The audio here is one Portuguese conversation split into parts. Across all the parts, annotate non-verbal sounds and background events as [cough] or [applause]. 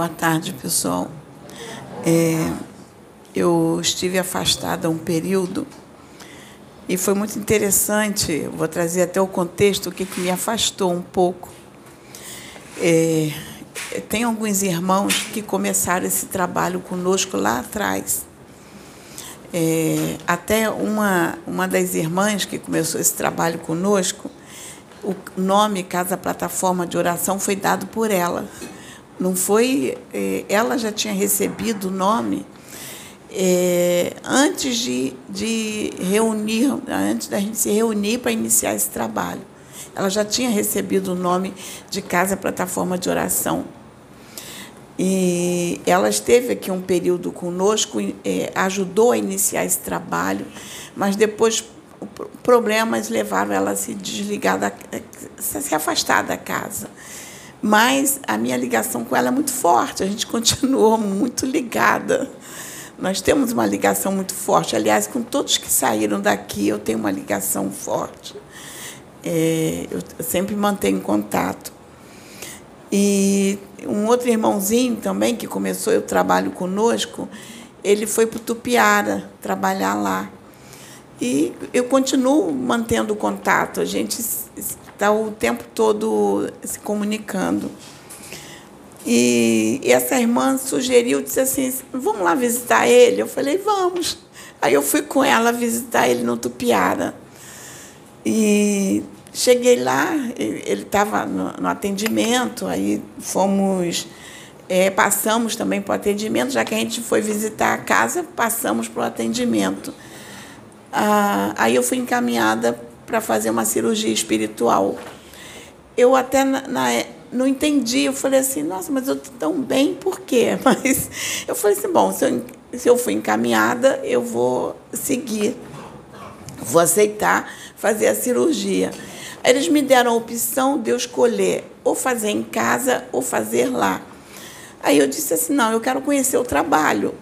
Boa tarde, pessoal. É, eu estive afastada um período e foi muito interessante. Vou trazer até o contexto o que, que me afastou um pouco. É, tem alguns irmãos que começaram esse trabalho conosco lá atrás. É, até uma, uma das irmãs que começou esse trabalho conosco, o nome Casa Plataforma de Oração foi dado por ela. Não foi. É, ela já tinha recebido o nome é, antes de, de reunir, antes da gente se reunir para iniciar esse trabalho. Ela já tinha recebido o nome de Casa Plataforma de Oração. E ela esteve aqui um período conosco, é, ajudou a iniciar esse trabalho, mas depois problemas levaram ela a se desligar, da, a se afastar da casa. Mas a minha ligação com ela é muito forte, a gente [laughs] continuou muito ligada. Nós temos uma ligação muito forte. Aliás, com todos que saíram daqui, eu tenho uma ligação forte. É, eu sempre mantenho contato. E um outro irmãozinho também, que começou o trabalho conosco, ele foi para o Tupiara trabalhar lá. E eu continuo mantendo contato, a gente está o tempo todo se comunicando. E essa irmã sugeriu, disse assim: vamos lá visitar ele? Eu falei: vamos. Aí eu fui com ela visitar ele no Tupiara. E cheguei lá, ele estava no, no, atendimento, aí fomos, é, passamos também para o atendimento, já que a gente foi visitar a casa, passamos para o atendimento. Ah, aí eu fui encaminhada para fazer uma cirurgia espiritual. Eu até na, na, não entendi, eu falei assim, nossa, mas eu estou tão bem, por quê? [laughs] Mas eu falei assim, bom, se eu, se eu fui encaminhada, eu vou seguir, vou aceitar fazer a cirurgia. Eles me deram a opção de eu escolher ou fazer em casa ou fazer lá. Aí eu disse assim, não, eu quero conhecer o trabalho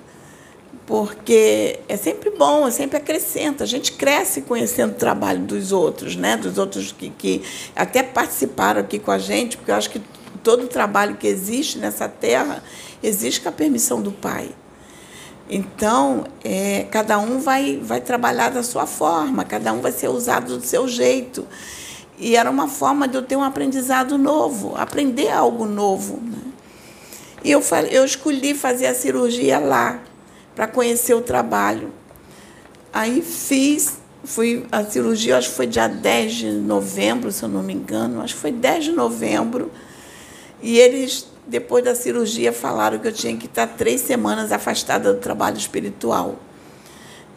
porque é sempre bom, é sempre acrescenta. A gente cresce conhecendo o trabalho dos outros, né? dos outros que, que até participaram aqui com a gente, porque eu acho que todo o trabalho que existe nessa terra existe com a permissão do Pai. Então, é, cada um vai, vai trabalhar da sua forma, cada um vai ser usado do seu jeito. E era uma forma de eu ter um aprendizado novo, aprender algo novo. Né? E eu, eu escolhi fazer a cirurgia lá para conhecer o trabalho. Aí fiz, fui a cirurgia, acho que foi dia 10 de novembro, se eu não me engano, acho que foi 10 de novembro. E eles, depois da cirurgia, falaram que eu tinha que estar três semanas afastada do trabalho espiritual.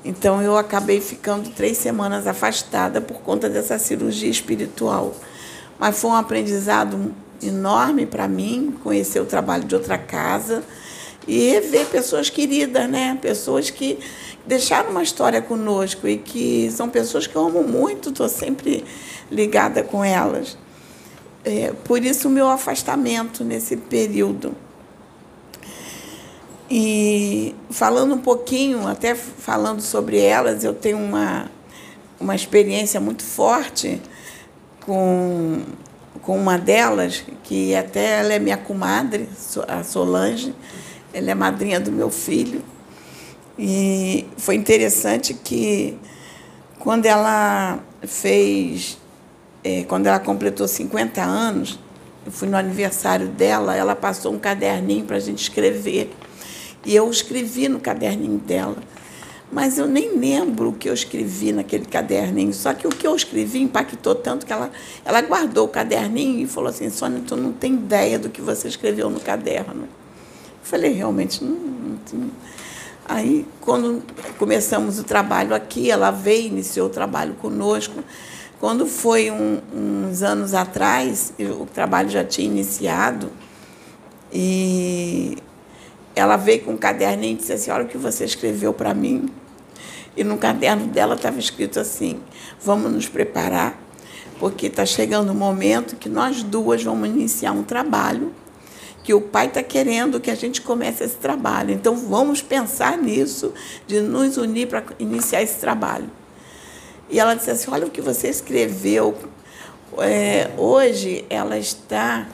Então eu acabei ficando três semanas afastada por conta dessa cirurgia espiritual. Mas foi um aprendizado enorme para mim, conhecer o trabalho de outra casa e rever pessoas queridas, né? Pessoas que deixaram uma história conosco e que são pessoas que eu amo muito, estou sempre ligada com elas. É, por isso o meu afastamento nesse período. E falando um pouquinho, até falando sobre elas, eu tenho uma, uma experiência muito forte com, com uma delas, que até ela é minha comadre, a Solange ela é madrinha do meu filho. E foi interessante que quando ela fez, é, quando ela completou 50 anos, eu fui no aniversário dela, ela passou um caderninho para a gente escrever. E eu escrevi no caderninho dela. Mas eu nem lembro o que eu escrevi naquele caderninho. Só que o que eu escrevi impactou tanto que ela, ela guardou o caderninho e falou assim: Sônia, tu não tem ideia do que você escreveu no caderno. Falei, realmente, não, não, Aí, quando começamos o trabalho aqui, ela veio, iniciou o trabalho conosco. Quando foi um, uns anos atrás, o trabalho já tinha iniciado, e ela veio com um caderninho e disse assim: Olha o que você escreveu para mim. E no caderno dela estava escrito assim: Vamos nos preparar, porque está chegando o momento que nós duas vamos iniciar um trabalho que o Pai está querendo que a gente comece esse trabalho. Então, vamos pensar nisso, de nos unir para iniciar esse trabalho. E ela disse assim: Olha o que você escreveu. É, hoje ela está.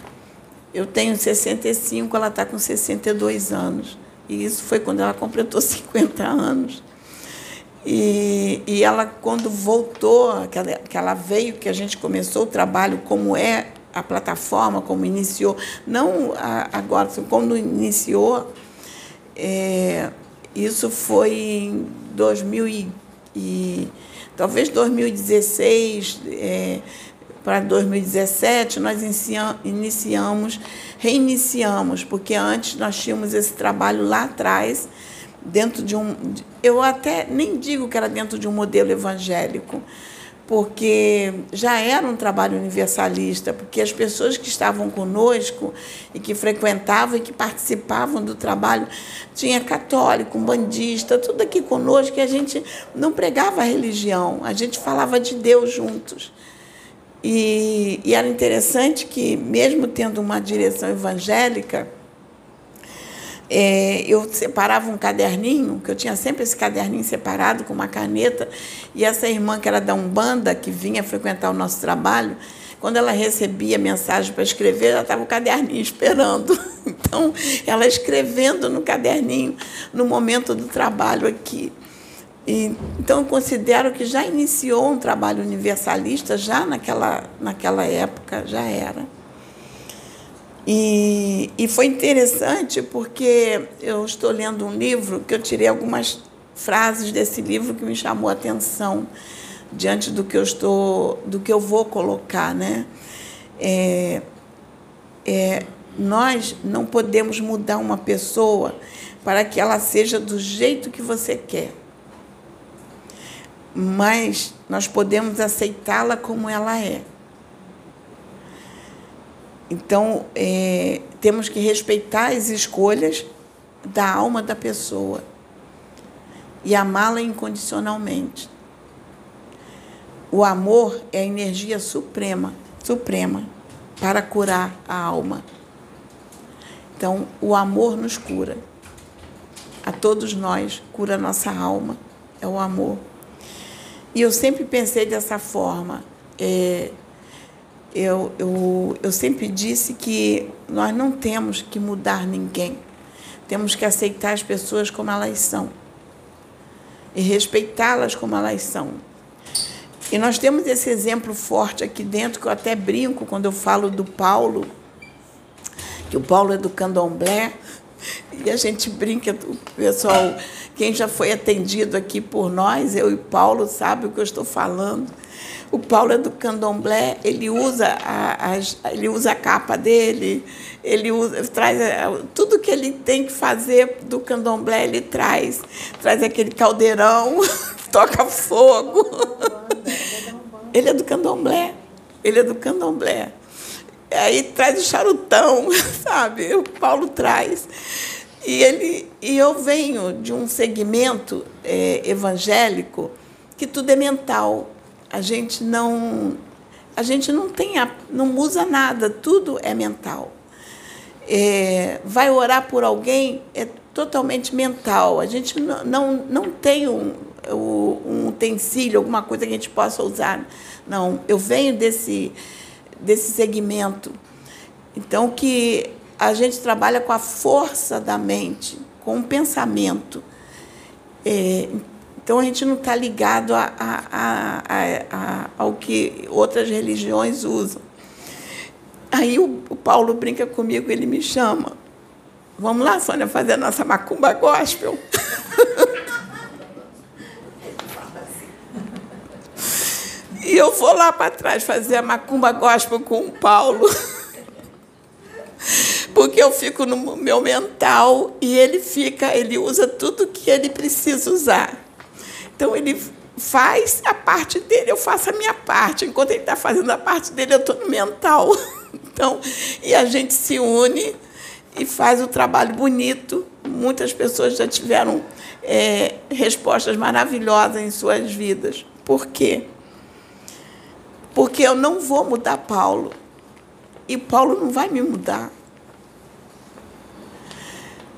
Eu tenho 65, ela está com 62 anos. E isso foi quando ela completou [laughs] 50 anos. E, e ela, quando voltou, que ela, que ela veio, que a gente começou o trabalho, como é a plataforma, como iniciou, não agora, quando iniciou, é, isso foi em 2000 e, e talvez 2016 é, para 2017, nós iniciamos, reiniciamos, porque antes nós tínhamos esse trabalho lá atrás, dentro de um. Eu até nem digo que era dentro de um modelo evangélico, porque já era um trabalho universalista, porque as pessoas que estavam conosco e que frequentavam e que participavam do trabalho, tinha católico, bandista, tudo aqui conosco, e a gente não pregava religião, a gente falava de Deus juntos. E, e era interessante que, mesmo tendo uma direção evangélica, é, eu separava um caderninho, que eu tinha sempre esse caderninho separado com uma caneta, e essa irmã que era da Umbanda, que vinha frequentar o nosso trabalho, quando ela recebia mensagem para escrever, já estava o caderninho esperando. [laughs] Então, ela escrevendo no caderninho no momento do trabalho aqui. E, então, eu considero que já iniciou um trabalho universalista, já naquela, naquela época, já era. E, e foi interessante porque eu estou lendo um livro que eu tirei algumas frases desse livro que me chamou a atenção diante do que eu estou, do que eu vou colocar, né? É, é, nós não podemos mudar uma pessoa para que ela seja do jeito que você quer, mas nós podemos aceitá-la como ela é. Então, é, temos que respeitar as escolhas da alma da pessoa e amá-la incondicionalmente. O amor é a energia suprema, suprema para curar a alma. Então, o amor nos cura. A todos nós cura a nossa alma, é o amor. E eu sempre pensei dessa forma. É, eu, eu, eu sempre disse que nós não temos que mudar ninguém. Temos que aceitar as pessoas como elas são e respeitá-las como elas são. E nós temos esse exemplo forte aqui dentro, que eu até brinco quando eu falo do Paulo, que o Paulo é do candomblé, [laughs] e a gente brinca, o pessoal, quem já foi atendido aqui por nós, eu e Paulo, sabe o que eu estou falando. O Paulo é do candomblé, ele usa a, a, ele usa a capa dele, ele usa, traz tudo que ele tem que fazer do candomblé, ele traz. Traz aquele caldeirão, [laughs] toca fogo. Ele é do candomblé. Ele é do candomblé. Aí traz o charutão, [laughs] sabe? O Paulo traz. E, ele, e eu venho de um segmento é, evangélico que tudo é mental a gente não a gente não tem não usa nada, tudo é mental. É, vai orar por alguém é totalmente mental. A gente não, não, não tem um, um utensílio, alguma coisa que a gente possa usar. Não, eu venho desse, desse segmento. Então, que a gente trabalha com a força da mente, com o pensamento. É, então a gente não está ligado a, a, a, ao que outras religiões usam. Aí o, o Paulo brinca comigo, ele me chama. Vamos lá, Sônia, fazer a nossa macumba gospel. [laughs] e eu vou lá para trás fazer a macumba gospel com o Paulo. [laughs] Porque eu fico no meu mental e ele fica, ele usa tudo que ele precisa usar. Então ele faz a parte dele, eu faço a minha parte. Enquanto ele está fazendo a parte dele, eu estou no mental. [laughs] Então, e a gente se une e faz o trabalho bonito. Muitas pessoas já tiveram é, respostas maravilhosas em suas vidas. Por quê? Porque eu não vou mudar Paulo. E Paulo não vai me mudar.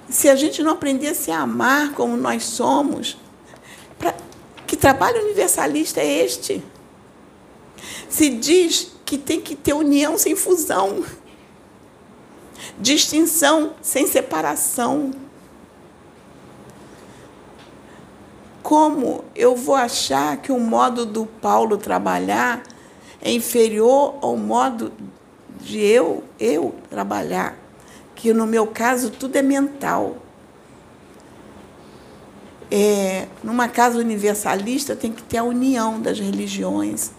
Se a gente não aprender a se amar como nós somos, que trabalho universalista é este? Se diz que tem que ter união sem fusão. Distinção sem separação. Como eu vou achar que o modo do Paulo trabalhar é inferior ao modo de eu, eu trabalhar? Que no meu caso tudo é mental. É, numa casa universalista tem que ter a união das religiões.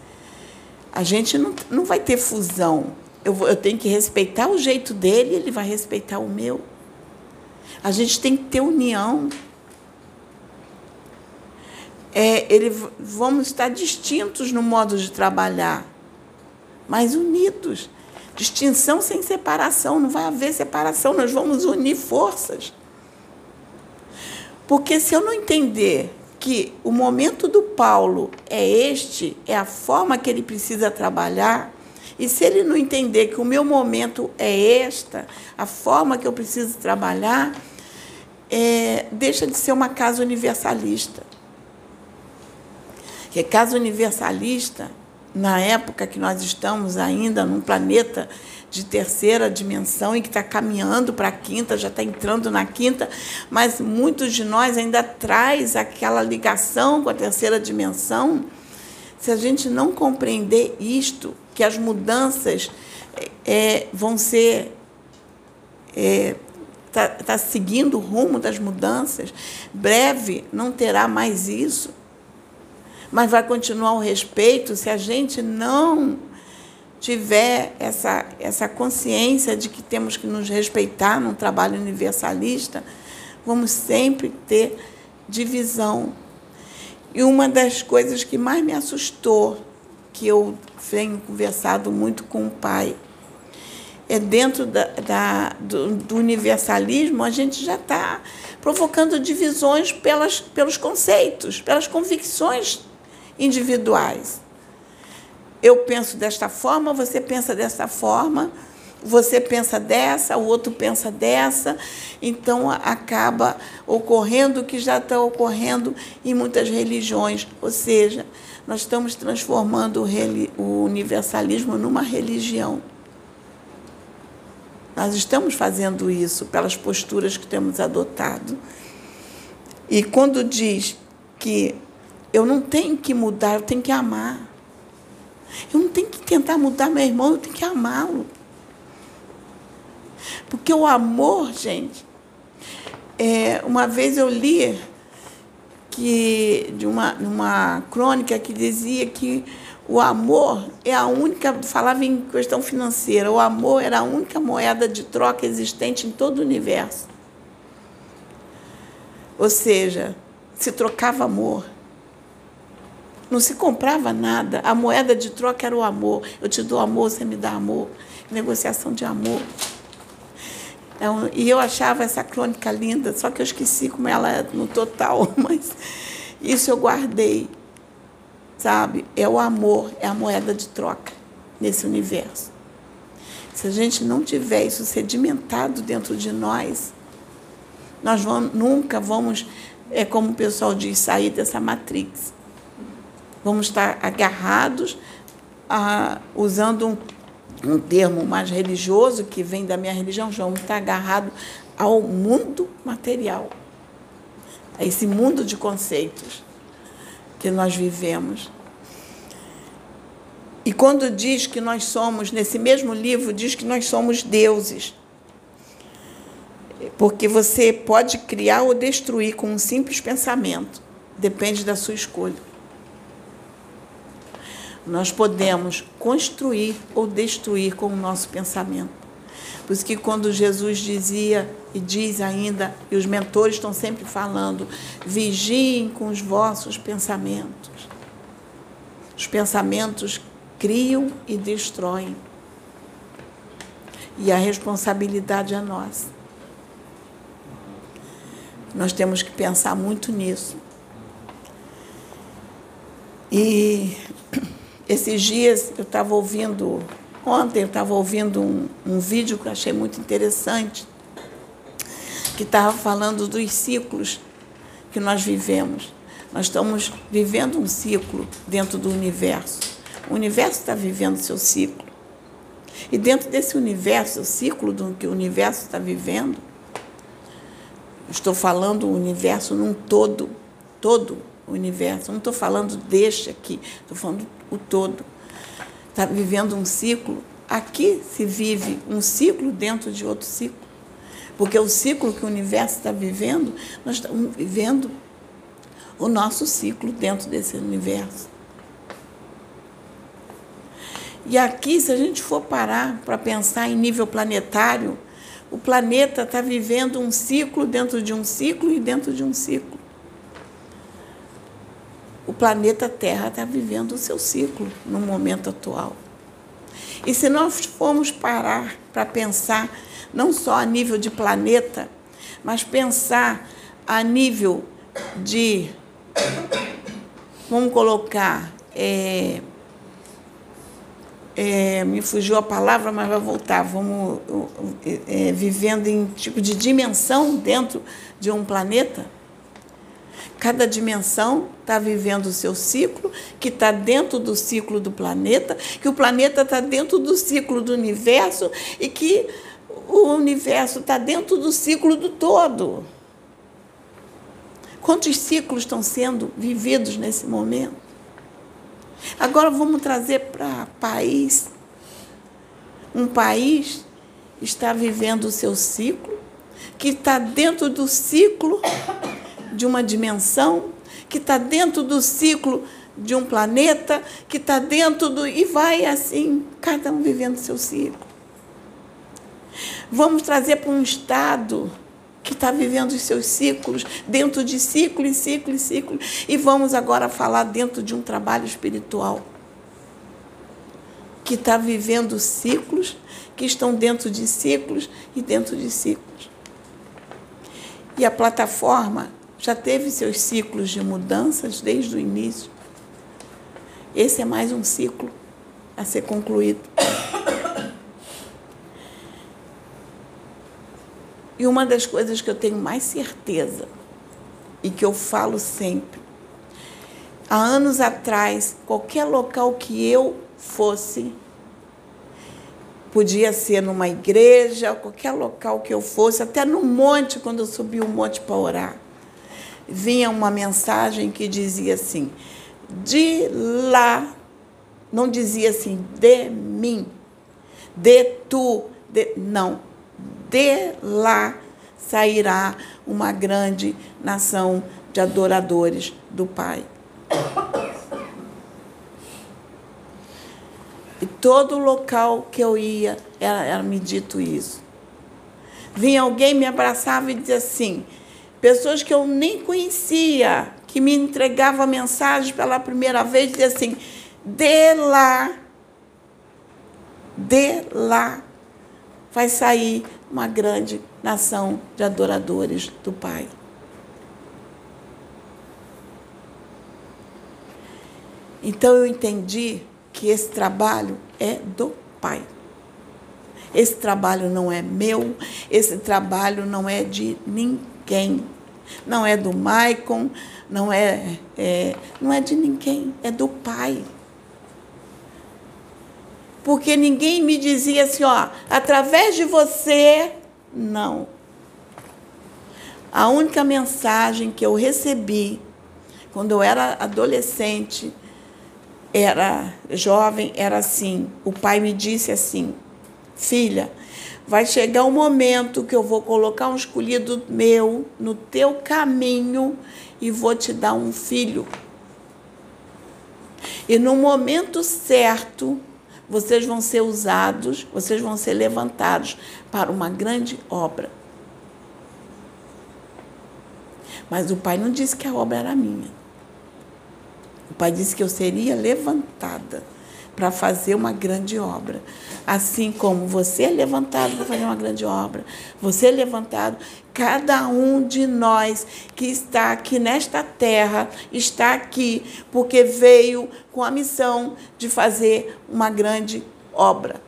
A gente não, não vai ter fusão. Eu, eu tenho que respeitar o jeito dele, ele vai respeitar o meu. A gente tem que ter união. É, ele, vamos estar distintos no modo de trabalhar, mas unidos. Distinção sem separação, não vai haver separação, nós vamos unir forças. Porque se eu não entender que o momento do Paulo é este, é a forma que ele precisa trabalhar, e se ele não entender que o meu momento é esta, a forma que eu preciso trabalhar, é, deixa de ser uma casa universalista. Porque casa universalista, na época que nós estamos ainda num planeta de terceira dimensão e que está caminhando para a quinta, já está entrando na quinta, mas muitos de nós ainda traz aquela ligação com a terceira dimensão. Se a gente não compreender isto, que as mudanças é, vão ser está é, tá seguindo o rumo das mudanças. Breve não terá mais isso, mas vai continuar o respeito se a gente não tiver essa, essa consciência de que temos que nos respeitar num trabalho universalista, vamos sempre ter divisão. E uma das coisas que mais me assustou, que eu tenho conversado muito com o pai, é dentro da, da do, do, universalismo, a gente já está provocando divisões pelas, pelos conceitos, pelas convicções individuais eu penso desta forma, você pensa dessa forma, você pensa dessa, o outro pensa dessa, então acaba ocorrendo o que já está ocorrendo em muitas religiões, ou seja, nós estamos transformando o universalismo numa religião. Nós estamos fazendo isso pelas posturas que temos adotado. E quando diz que eu não tenho que mudar, eu tenho que amar. Eu não tenho que tentar mudar meu irmão, eu tenho que amá-lo. Porque o amor, gente, é, uma vez eu li que de uma, uma crônica que dizia que o amor é a única, falava em questão financeira, o amor era a única moeda de troca existente em todo o universo. Ou seja, se trocava amor. Não se comprava nada. A moeda de troca era o amor. Eu te dou amor, você me dá amor. Negociação de amor. Então, e eu achava essa crônica linda, só que eu esqueci como ela é no total, [laughs] mas isso eu guardei. Sabe? É o amor, é a moeda de troca nesse universo. Se a gente não tiver isso sedimentado dentro de nós, nós vamos, nunca vamos, é como o pessoal diz, sair dessa matrix. Vamos estar agarrados, a, usando um, um termo mais religioso, que vem da minha religião, vamos estar agarrados ao mundo material, a esse mundo de conceitos que nós vivemos. E quando diz que nós somos, nesse mesmo livro, diz que nós somos deuses. Porque você pode criar ou destruir com um simples pensamento, depende da sua escolha. Nós podemos construir ou destruir com o nosso pensamento. Por isso que quando Jesus dizia e diz ainda, e os mentores estão sempre falando, vigiem com os vossos pensamentos. Os pensamentos criam e destroem. E a responsabilidade é nossa. Nós temos que pensar muito nisso. E esses dias eu estava ouvindo, ontem eu estava ouvindo um, um vídeo que eu achei muito interessante, que estava falando dos ciclos que nós vivemos. Nós estamos vivendo um ciclo dentro do universo. O universo está vivendo seu ciclo. E dentro desse universo, o ciclo do que o universo está vivendo, estou falando o universo num todo, todo o universo, não estou falando deste aqui, estou falando o todo. Está vivendo um ciclo. Aqui se vive um ciclo dentro de outro ciclo. Porque o ciclo que o universo está vivendo, nós estamos vivendo o nosso ciclo dentro desse universo. E aqui, se a gente for parar para pensar em nível planetário, o planeta está vivendo um ciclo dentro de um ciclo e dentro de um ciclo. O planeta Terra está vivendo o seu ciclo no momento atual. E se nós formos parar para pensar, não só a nível de planeta, mas pensar a nível de, vamos colocar, é, é, me fugiu a palavra, mas vai voltar. Vamos é, vivendo em tipo de dimensão dentro de um planeta. Cada dimensão está vivendo o seu ciclo, que está dentro do ciclo do planeta, que o planeta está dentro do ciclo do universo e que o universo está dentro do ciclo do todo. Quantos ciclos estão sendo vividos nesse momento? Agora vamos trazer para país. Um país está vivendo o seu ciclo, que está dentro do ciclo de uma dimensão, que está dentro do ciclo de um planeta, que está dentro do. e vai assim, cada um vivendo seu ciclo. Vamos trazer para um estado que está vivendo os seus ciclos, dentro de ciclo e ciclo e ciclo. E vamos agora falar dentro de um trabalho espiritual que está vivendo ciclos, que estão dentro de ciclos e dentro de ciclos. E a plataforma já teve seus ciclos de mudanças desde o início. Esse é mais um ciclo a ser concluído. E uma das coisas que eu tenho mais certeza e que eu falo sempre, há anos atrás, qualquer local que eu fosse, podia ser numa igreja, qualquer local que eu fosse, até no monte, quando eu subi o monte para orar, vinha uma mensagem que dizia assim: de lá, não dizia assim, de mim, de tu, de, não, de lá sairá uma grande nação de adoradores do Pai. E todo local que eu ia era, era me dito isso. Vinha alguém, me abraçava e dizia assim, pessoas que eu nem conhecia, que me entregavam mensagens pela primeira vez, dizia assim, de lá, de lá vai sair uma grande nação de adoradores do Pai. Então eu entendi que esse trabalho é do Pai. Esse trabalho não é meu, esse trabalho não é de ninguém. Não é do Maicon, não é, é, não é de ninguém, é do Pai porque ninguém me dizia assim, ó, através de você, não. A única mensagem que eu recebi quando eu era adolescente, era jovem, era assim. O pai me disse assim: Filha, vai chegar um momento que eu vou colocar um escolhido meu no teu caminho e vou te dar um filho. E no momento certo, vocês vão ser usados, vocês vão ser levantados para uma grande obra. Mas o pai não disse que a obra era minha. O pai disse que eu seria levantada para fazer uma grande obra. Assim como você é levantado para fazer uma grande obra, você é levantado, cada um de nós que está aqui nesta terra está aqui porque veio com a missão de fazer uma grande obra.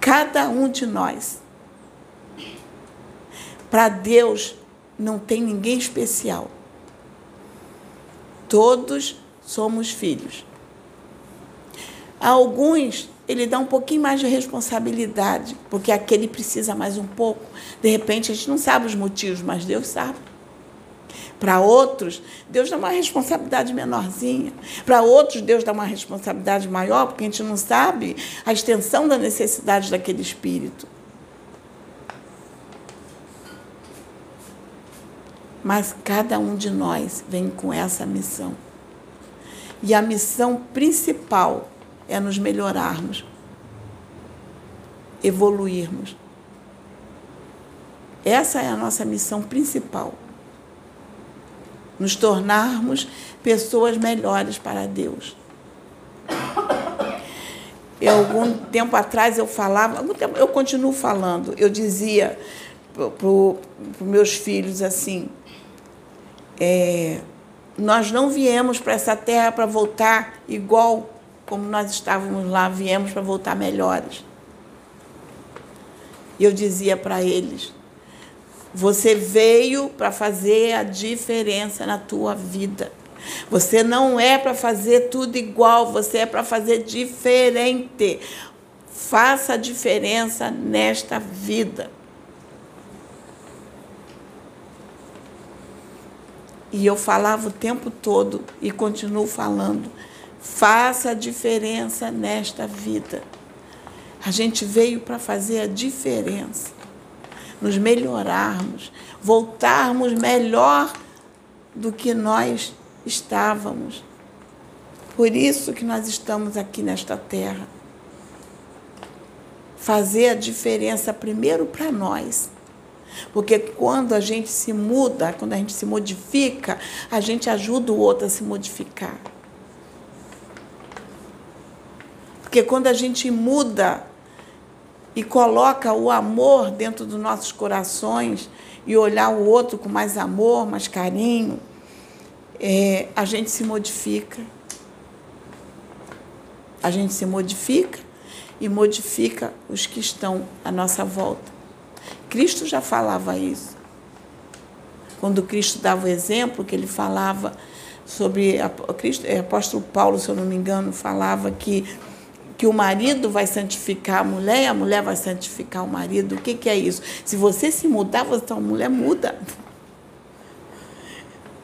Cada um de nós. Para Deus não tem ninguém especial. Todos somos filhos. Alguns ele dá um pouquinho mais de responsabilidade, porque aquele precisa mais um pouco. De repente, a gente não sabe os motivos, mas Deus sabe. Para outros, Deus dá uma responsabilidade menorzinha. Para outros, Deus dá uma responsabilidade maior, porque a gente não sabe a extensão da necessidade daquele espírito. Mas cada um de nós vem com essa missão. E a missão principal é nos melhorarmos, evoluirmos. Essa é a nossa missão principal nos tornarmos pessoas melhores para Deus. Eu, algum tempo atrás eu falava, algum tempo, eu continuo falando, eu dizia para os meus filhos assim: é, nós não viemos para essa terra para voltar igual como nós estávamos lá, viemos para voltar melhores. E eu dizia para eles: você veio para fazer a diferença na tua vida. Você não é para fazer tudo igual, você é para fazer diferente. Faça a diferença nesta vida. E eu falava o tempo todo e continuo falando. Faça a diferença nesta vida. A gente veio para fazer a diferença nos melhorarmos, voltarmos melhor do que nós estávamos. Por isso que nós estamos aqui nesta terra. Fazer a diferença primeiro para nós. Porque quando a gente se muda, quando a gente se modifica, a gente ajuda o outro a se modificar. Porque quando a gente muda, e coloca o amor dentro dos nossos corações e olhar o outro com mais amor, mais carinho, é, a gente se modifica. A gente se modifica e modifica os que estão à nossa volta. Cristo já falava isso. Quando Cristo dava o exemplo, que ele falava sobre. Cristo, é, apóstolo Paulo, se eu não me engano, falava que que o marido vai santificar a mulher e a mulher vai santificar o marido. O que, que é isso? Se você se mudar, você, a mulher muda.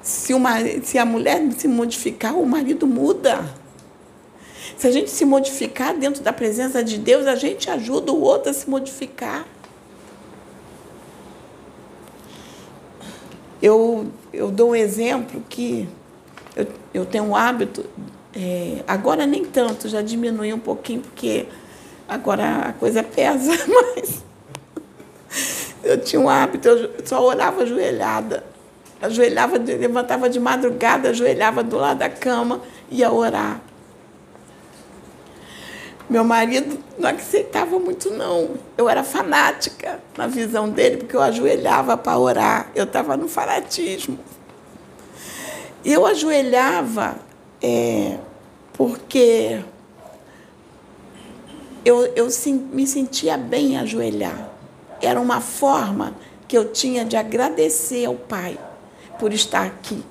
Se, marido, se a mulher se modificar, o marido muda. Se a gente se modificar dentro da presença de Deus, a gente ajuda o outro a se modificar. Eu, eu dou um exemplo que eu, eu tenho um hábito é, agora nem tanto, já diminui um pouquinho, porque agora a coisa pesa, [laughs] mas eu tinha um hábito, eu só orava ajoelhada. Ajoelhava, levantava de madrugada, ajoelhava do lado da cama, ia orar. Meu marido não aceitava muito, não. Eu era fanática na visão dele, porque eu ajoelhava para orar. Eu estava no fanatismo. Eu ajoelhava é, porque eu, eu me sentia bem ajoelhar. Era uma forma que eu tinha de agradecer ao Pai por estar aqui.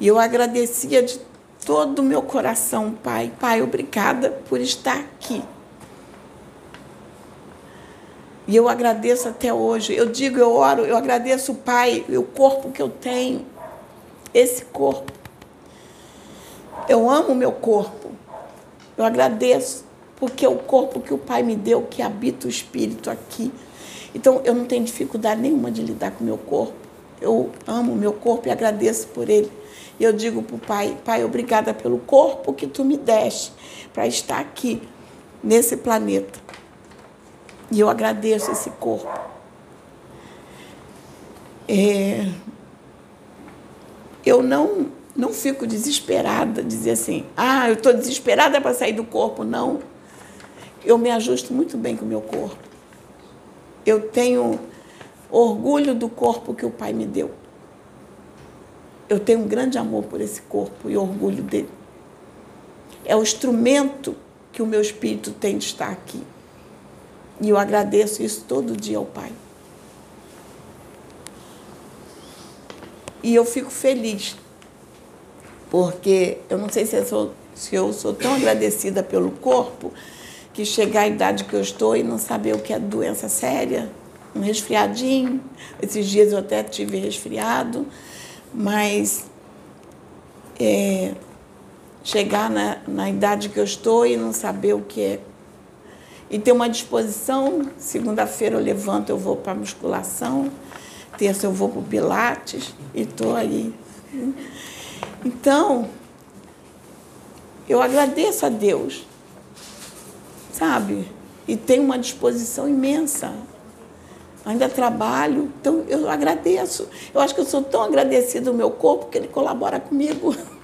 E eu agradecia de todo o meu coração, Pai. Pai, obrigada por estar aqui. E eu agradeço até hoje. Eu digo, eu oro, eu agradeço, Pai, o corpo que eu tenho. Esse corpo. Eu amo o meu corpo. Eu agradeço, porque é o corpo que o Pai me deu, que habita o Espírito aqui. Então, eu não tenho dificuldade nenhuma de lidar com o meu corpo. Eu amo o meu corpo e agradeço por ele. E eu digo para o Pai: Pai, obrigada pelo corpo que tu me deste para estar aqui, nesse planeta. E eu agradeço esse corpo. É, eu não não fico desesperada, dizer assim, ah, eu estou desesperada para sair do corpo. Não. Eu me ajusto muito bem com o meu corpo. Eu tenho orgulho do corpo que o Pai me deu. Eu tenho um grande amor por esse corpo e orgulho dele. É o instrumento que o meu espírito tem de estar aqui. E eu agradeço isso todo dia ao Pai. E eu fico feliz porque eu não sei se eu Se eu sou tão agradecida pelo corpo, que chegar à idade que eu estou e não saber o que é doença séria, um resfriadinho. Esses dias eu até tive resfriado, mas é, chegar na, na idade que eu estou e não saber o que é. E ter uma disposição, segunda-feira eu levanto, eu vou para musculação, terça eu vou para o Pilates e estou aí. Então, eu agradeço a Deus, sabe? E tenho uma disposição imensa. Ainda trabalho, então eu agradeço. Eu acho que eu sou tão agradecida ao meu corpo que ele colabora comigo. [laughs]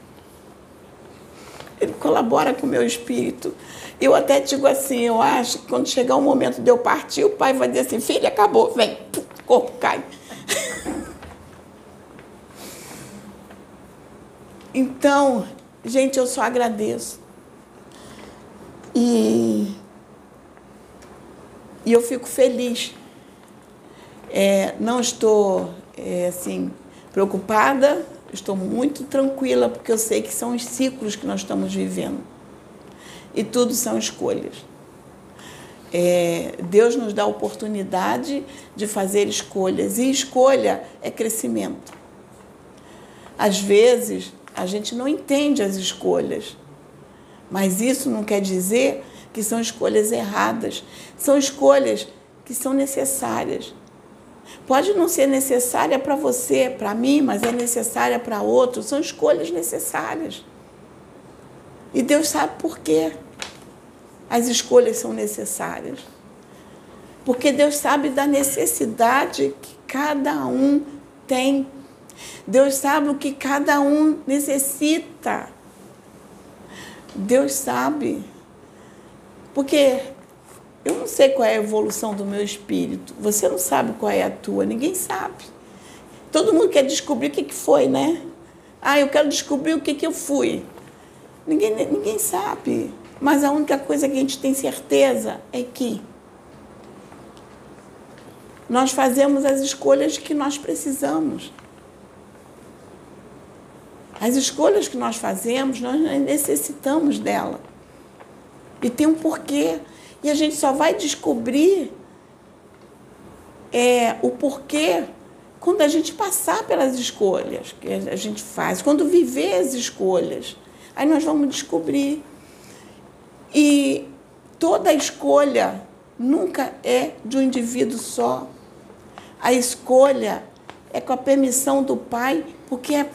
Ele colabora com o meu espírito. Eu até digo assim, eu acho que quando chegar o momento de eu partir, o pai vai dizer assim, filha, acabou, vem, o corpo cai. Então, gente, eu só agradeço. E, e eu fico feliz. É, não estou, é, assim, preocupada, estou muito tranquila, porque eu sei que são os ciclos que nós estamos vivendo. E tudo são escolhas. É, Deus nos dá a oportunidade de fazer escolhas, e escolha é crescimento. Às vezes, a gente não entende as escolhas, mas isso não quer dizer que são escolhas erradas. São escolhas que são necessárias. Pode não ser necessária para você, para mim, mas é necessária para outro. São escolhas necessárias. E Deus sabe por quê as escolhas são necessárias. Porque Deus sabe da necessidade que cada um tem. Deus sabe o que cada um necessita. Deus sabe. Porque eu não sei qual é a evolução do meu espírito. Você não sabe qual é a tua, ninguém sabe. Todo mundo quer descobrir o que, foi, né? Ah, eu quero descobrir o que, que eu fui. Ninguém, ninguém sabe. Mas a única coisa que a gente tem certeza é que nós fazemos as escolhas que nós precisamos. As escolhas que nós fazemos, nós necessitamos dela. E tem um porquê. E a gente só vai descobrir é, o porquê quando a gente passar pelas escolhas que a gente faz, quando viver as escolhas. Aí nós vamos descobrir. E toda escolha nunca é de um indivíduo só. A escolha é com a permissão do Pai, porque é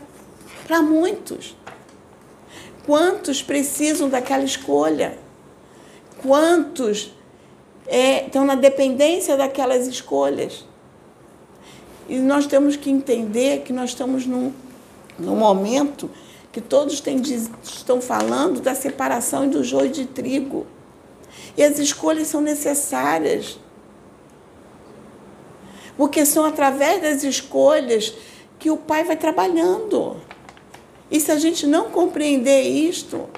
para muitos. Quantos precisam daquela escolha? Quantos é, estão na dependência daquelas escolhas? E nós temos que entender que nós estamos num, num momento que todos têm, estão falando da separação do joio de trigo. E as escolhas são necessárias. Porque são através das escolhas que o Pai vai trabalhando. E se a gente não compreender isto,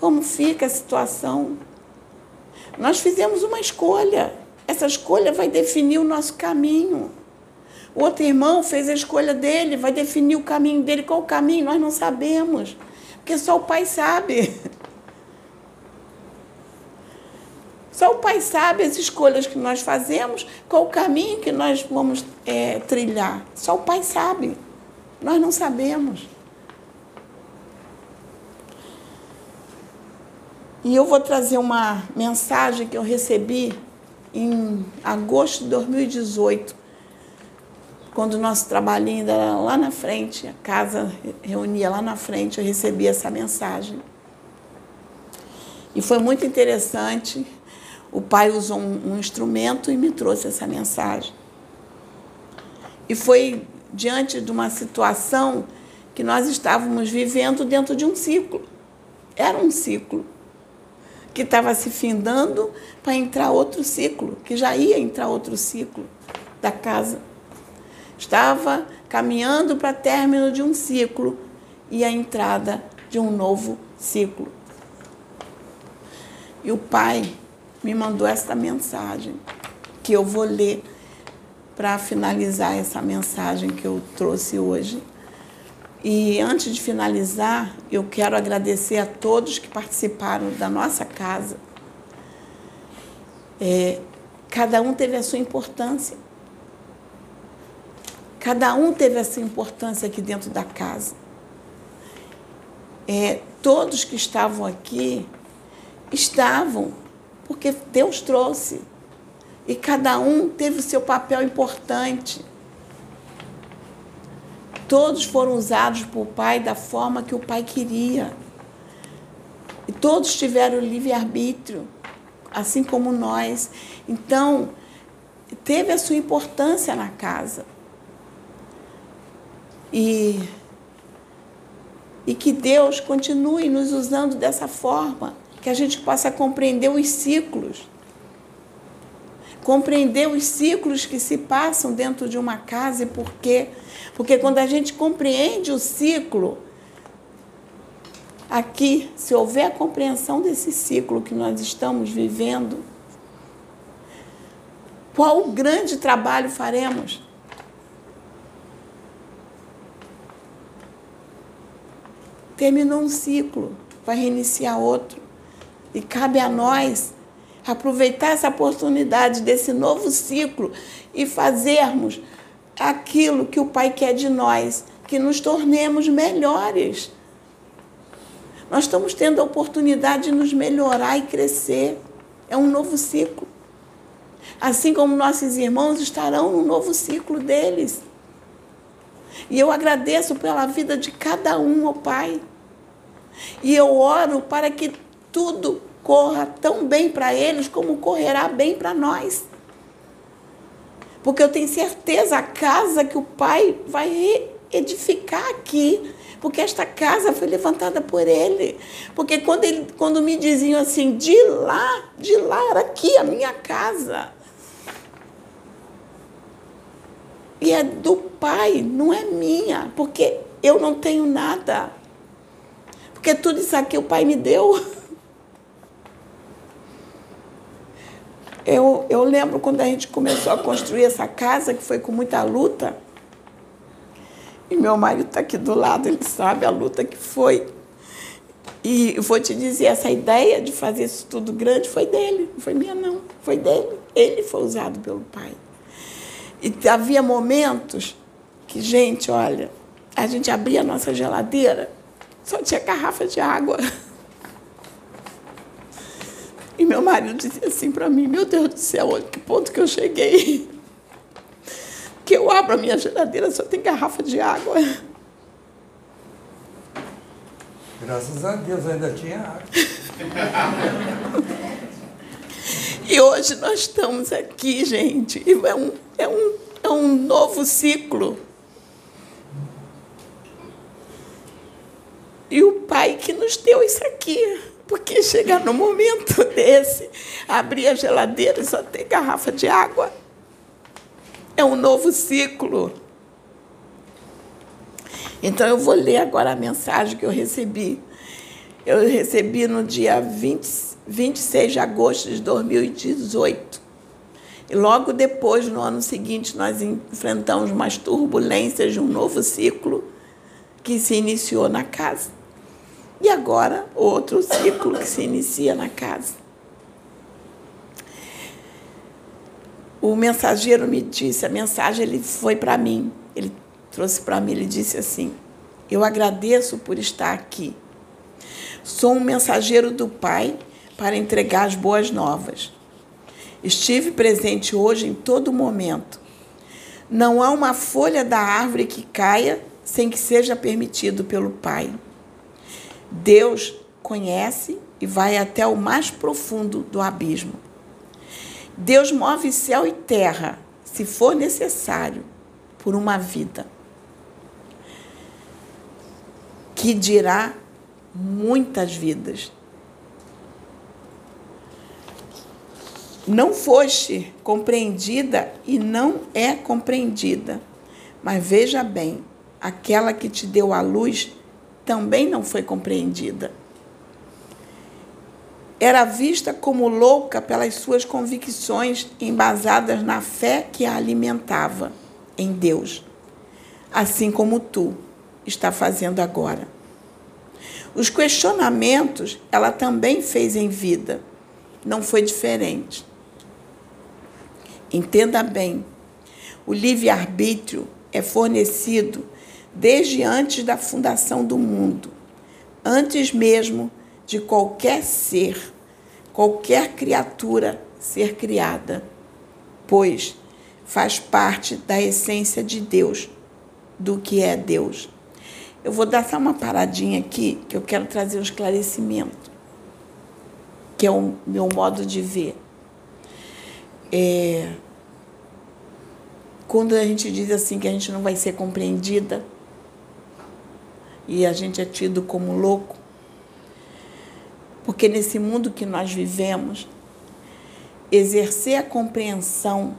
como fica a situação. Nós fizemos uma escolha. Essa escolha vai definir o nosso caminho. O outro irmão fez a escolha dele, vai definir o caminho dele. Qual o caminho? Nós não sabemos. Porque só o pai sabe. [laughs] Só o pai sabe as escolhas que nós fazemos, qual o caminho que nós vamos é, trilhar. Só o pai sabe. Nós não sabemos. E eu vou trazer uma mensagem que eu recebi em agosto de 2018, quando o nosso trabalhinho ainda era lá na frente, a casa reunia lá na frente, eu recebi essa mensagem. E foi muito interessante. O pai usou um, um instrumento e me trouxe essa mensagem. E foi diante de uma situação que nós estávamos vivendo dentro de um ciclo. Era um ciclo que estava se findando para entrar outro ciclo, que já ia entrar outro ciclo da casa. Estava caminhando para término de um ciclo e a entrada de um novo ciclo. E o pai me mandou esta mensagem, que eu vou ler para finalizar essa mensagem que eu trouxe hoje. E antes de finalizar, eu quero agradecer a todos que participaram da nossa casa. É, cada um teve a sua importância. Cada um teve a sua importância aqui dentro da casa. É, todos que estavam aqui estavam porque Deus trouxe. E cada um teve o seu papel importante. Todos foram usados por Pai da forma que o Pai queria. E todos tiveram livre-arbítrio, assim como nós. Então, teve a sua importância na casa. E, e que Deus continue nos usando dessa forma, que a gente possa compreender os ciclos compreender os ciclos que se passam dentro de uma casa e por quê. Porque quando a gente compreende o ciclo, aqui, se houver a compreensão desse ciclo que nós estamos vivendo, qual grande trabalho faremos? Terminou um ciclo, vai reiniciar outro. E cabe a nós aproveitar essa oportunidade desse novo ciclo e fazermos aquilo que o Pai quer de nós, que nos tornemos melhores. Nós estamos tendo a oportunidade de nos melhorar e crescer. É um novo ciclo. Assim como nossos irmãos estarão no novo ciclo deles. E eu agradeço pela vida de cada um, ó Pai. E eu oro para que tudo corra tão bem para eles como correrá bem para nós. Porque eu tenho certeza a casa que o Pai vai edificar aqui, porque esta casa foi levantada por ele. Porque quando, ele, quando me diziam assim, de lá, de lá era aqui a minha casa. E é do Pai, não é minha, porque eu não tenho nada. Porque tudo isso aqui o Pai me deu. [laughs] Eu, eu lembro quando a gente começou a construir essa casa, que foi com muita luta. E meu marido está aqui do lado, ele sabe a luta que foi. E vou te dizer, essa ideia de fazer isso tudo grande foi dele, não foi minha não, foi dele. Ele foi usado pelo pai. E havia momentos que, gente, olha, a gente abria a nossa geladeira, só tinha garrafa de água. [laughs] E meu marido dizia assim para mim: Meu Deus do céu, olha que ponto que eu cheguei. Que eu abro a minha geladeira, só tem garrafa de água. Graças a Deus ainda tinha água. e hoje nós estamos aqui, gente, e é um, é um, é um novo ciclo. E o Pai que nos deu isso aqui. Porque chegar no momento [laughs] desse, abrir a geladeira e só ter garrafa de água. É um novo ciclo. Então eu vou ler agora a mensagem que eu recebi. Eu recebi no dia 20, 26 de agosto de 2018. E logo depois, no ano seguinte, nós enfrentamos umas turbulências de um novo ciclo que se iniciou na casa. E agora, outro ciclo que se inicia na casa. O mensageiro me disse, a mensagem ele foi para mim. Ele trouxe para mim, ele disse assim: Eu agradeço por estar aqui. Sou um mensageiro do Pai para entregar as boas novas. Estive presente hoje em todo momento. Não há uma folha da árvore que caia sem que seja permitido pelo Pai. Deus conhece e vai até o mais profundo do abismo. Deus move céu e terra, se for necessário, por uma vida. Que dirá muitas vidas. Não foste compreendida e não é compreendida. Mas veja bem, aquela que te deu a luz também não foi compreendida. Era vista como louca pelas suas convicções embasadas na fé que a alimentava em Deus, assim como tu está fazendo agora. Os questionamentos ela também fez em vida, não foi diferente. Entenda bem, o livre-arbítrio é fornecido desde antes da fundação do mundo, antes mesmo de qualquer ser, qualquer criatura ser criada, pois faz parte da essência de Deus, do que é Deus. Eu vou dar só uma paradinha aqui, que eu quero trazer um esclarecimento, que é o meu modo de ver. É, quando a gente diz assim que a gente não vai ser compreendida e a gente é tido como louco, porque nesse mundo que nós vivemos, exercer a compreensão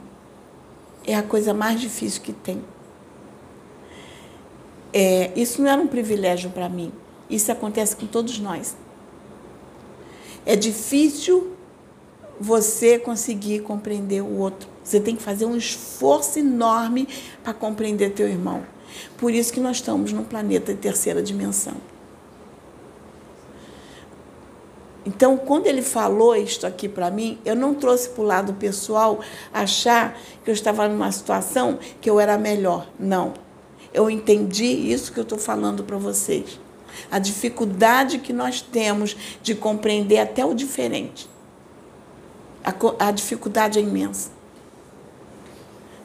é a coisa mais difícil que tem. É, isso não era um privilégio para mim. Isso acontece com todos nós. É difícil você conseguir compreender o outro. Você tem que fazer um esforço enorme para compreender teu irmão. Por isso que nós estamos num planeta de terceira dimensão. Então, quando ele falou isto aqui para mim, eu não trouxe para o lado pessoal achar que eu estava numa situação que eu era melhor. Não. Eu entendi isso que eu estou falando para vocês. A dificuldade que nós temos de compreender até o diferente. A, a dificuldade é imensa.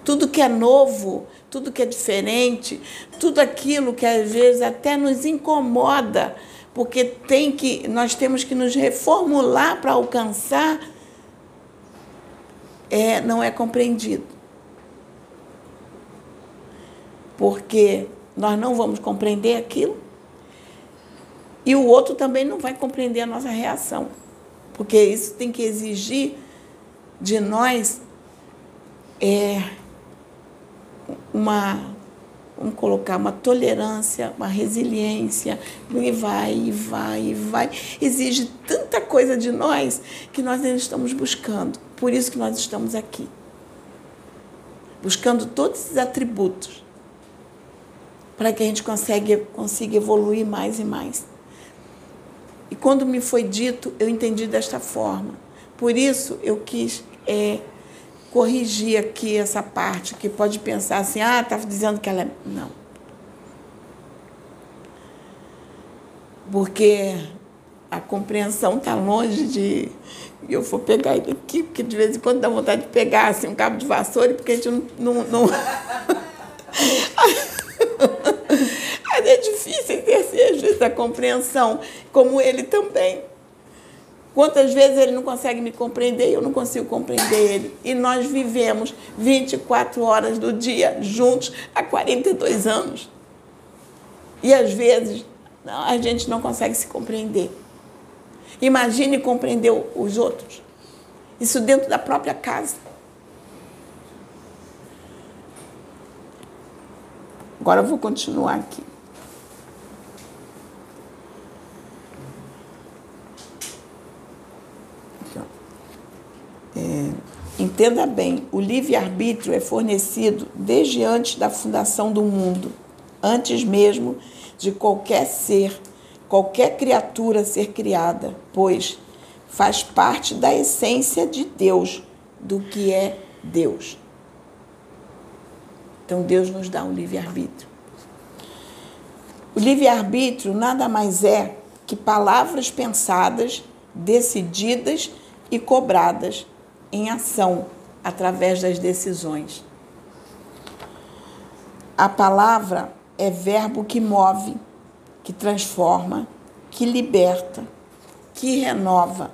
Tudo que é novo, tudo que é diferente, tudo aquilo que às vezes até nos incomoda porque tem que nós temos que nos reformular para alcançar é não é compreendido. Porque nós não vamos compreender aquilo e o outro também não vai compreender a nossa reação. Porque isso tem que exigir de nós é, uma vamos colocar uma tolerância, uma resiliência, e vai, e vai, e vai. Exige tanta coisa de nós que nós ainda estamos buscando. Por isso que nós estamos aqui. Buscando todos esses atributos para que a gente consiga, consiga evoluir mais e mais. E quando me foi dito, eu entendi desta forma. Por isso eu quis é, corrigir aqui essa parte que pode pensar assim, ah, está dizendo que ela é. Não. Porque a compreensão está longe de. Eu vou pegar ele aqui, porque de vez em quando dá vontade de pegar assim, um cabo de vassoura, porque a gente não. não, não... [laughs] Mas é difícil exercer, a compreensão, como ele também. Quantas vezes ele não consegue me compreender e eu não consigo compreender ele. E nós vivemos 24 horas do dia juntos há 42 anos. E às vezes a gente não consegue se compreender. Imagine compreender os outros. Isso dentro da própria casa. Agora eu vou continuar aqui. É, entenda bem, o livre-arbítrio é fornecido desde antes da fundação do mundo, antes mesmo de qualquer ser, qualquer criatura ser criada, pois faz parte da essência de Deus, do que é Deus. Então Deus nos dá um livre-arbítrio. O livre-arbítrio nada mais é que palavras pensadas, decididas e cobradas em ação através das decisões. A palavra é verbo que move, que transforma, que liberta, que renova,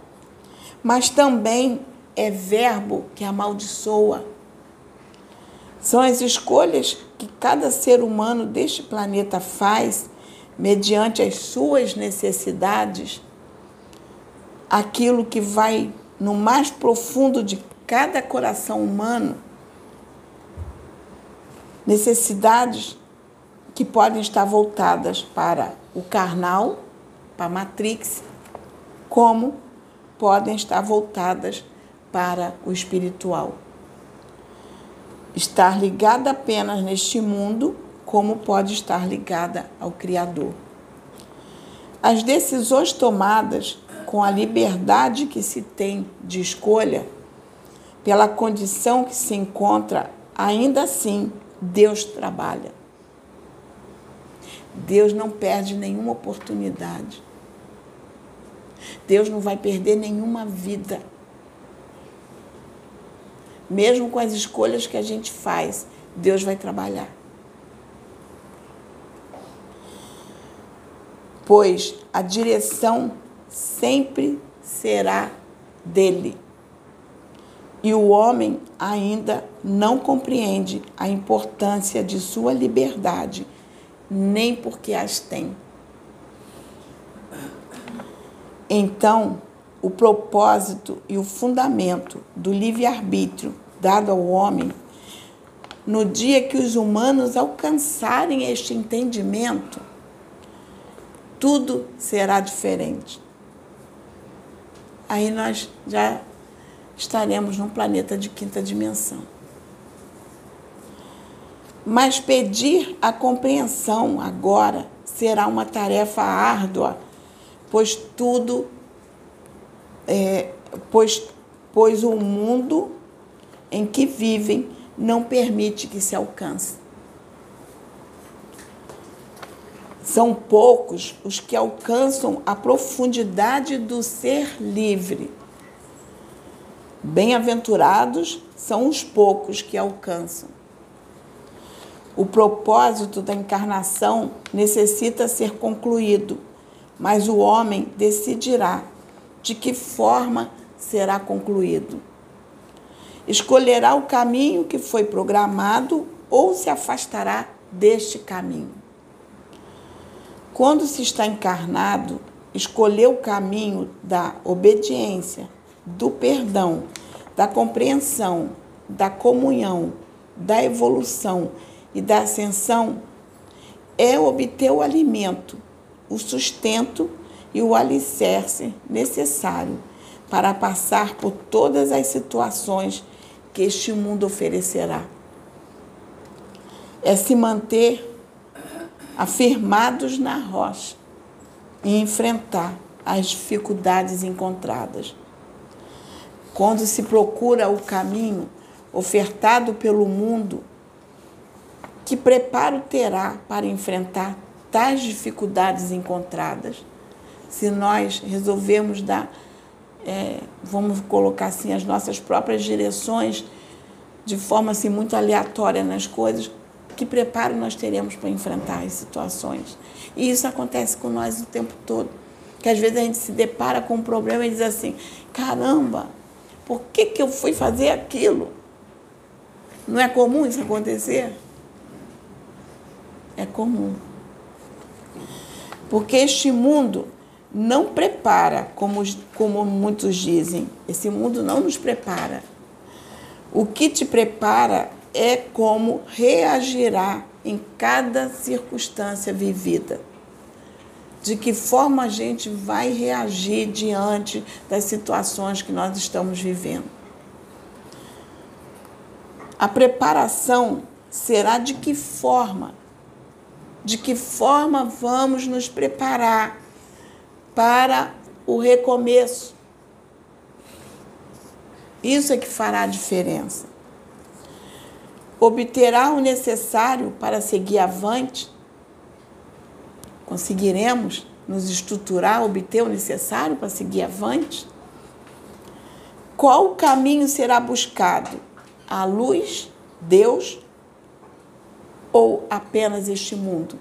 mas também é verbo que amaldiçoa. São as escolhas que cada ser humano deste planeta faz mediante as suas necessidades, aquilo que vai no mais profundo de cada coração humano, necessidades que podem estar voltadas para o carnal, para a matrix, como podem estar voltadas para o espiritual. Estar ligada apenas neste mundo como pode estar ligada ao Criador. As decisões tomadas com a liberdade que se tem de escolha, pela condição que se encontra, ainda assim Deus trabalha. Deus não perde nenhuma oportunidade. Deus não vai perder nenhuma vida. Mesmo com as escolhas que a gente faz, Deus vai trabalhar. Pois a direção sempre será dele. E o homem ainda não compreende a importância de sua liberdade, nem porque as tem. Então, o propósito e o fundamento do livre-arbítrio dado ao homem, no dia que os humanos alcançarem este entendimento, tudo será diferente. Aí nós já estaremos num planeta de quinta dimensão. Mas pedir a compreensão agora será uma tarefa árdua, pois tudo, é, pois, pois o mundo em que vivem não permite que se alcance. São poucos os que alcançam a profundidade do ser livre. Bem-aventurados são os poucos que alcançam. O propósito da encarnação necessita ser concluído, mas o homem decidirá de que forma será concluído. Escolherá o caminho que foi programado ou se afastará deste caminho. Quando se está encarnado, escolher o caminho da obediência, do perdão, da compreensão, da comunhão, da evolução e da ascensão é obter o alimento, o sustento e o alicerce necessário para passar por todas as situações que este mundo oferecerá. É se manter afirmados na rocha e enfrentar as dificuldades encontradas. Quando se procura o caminho ofertado pelo mundo, que preparo terá para enfrentar tais dificuldades encontradas? Se nós resolvermos dar, é, vamos colocar assim, as nossas próprias direções de forma assim, muito aleatória nas coisas, que preparo nós teremos para enfrentar as situações. E isso acontece com nós o tempo todo. Que às vezes a gente se depara com um problema e diz assim: caramba, por que, que eu fui fazer aquilo? Não é comum isso acontecer? É comum. Porque este mundo não prepara, como, como muitos dizem. Esse mundo não nos prepara. O que te prepara é como reagirá em cada circunstância vivida. De que forma a gente vai reagir diante das situações que nós estamos vivendo. A preparação será de que forma? De que forma vamos nos preparar para o recomeço? Isso é que fará a diferença obterá o necessário para seguir avante? Conseguiremos nos estruturar, obter o necessário para seguir avante? Qual caminho será buscado? A luz, Deus ou apenas este mundo?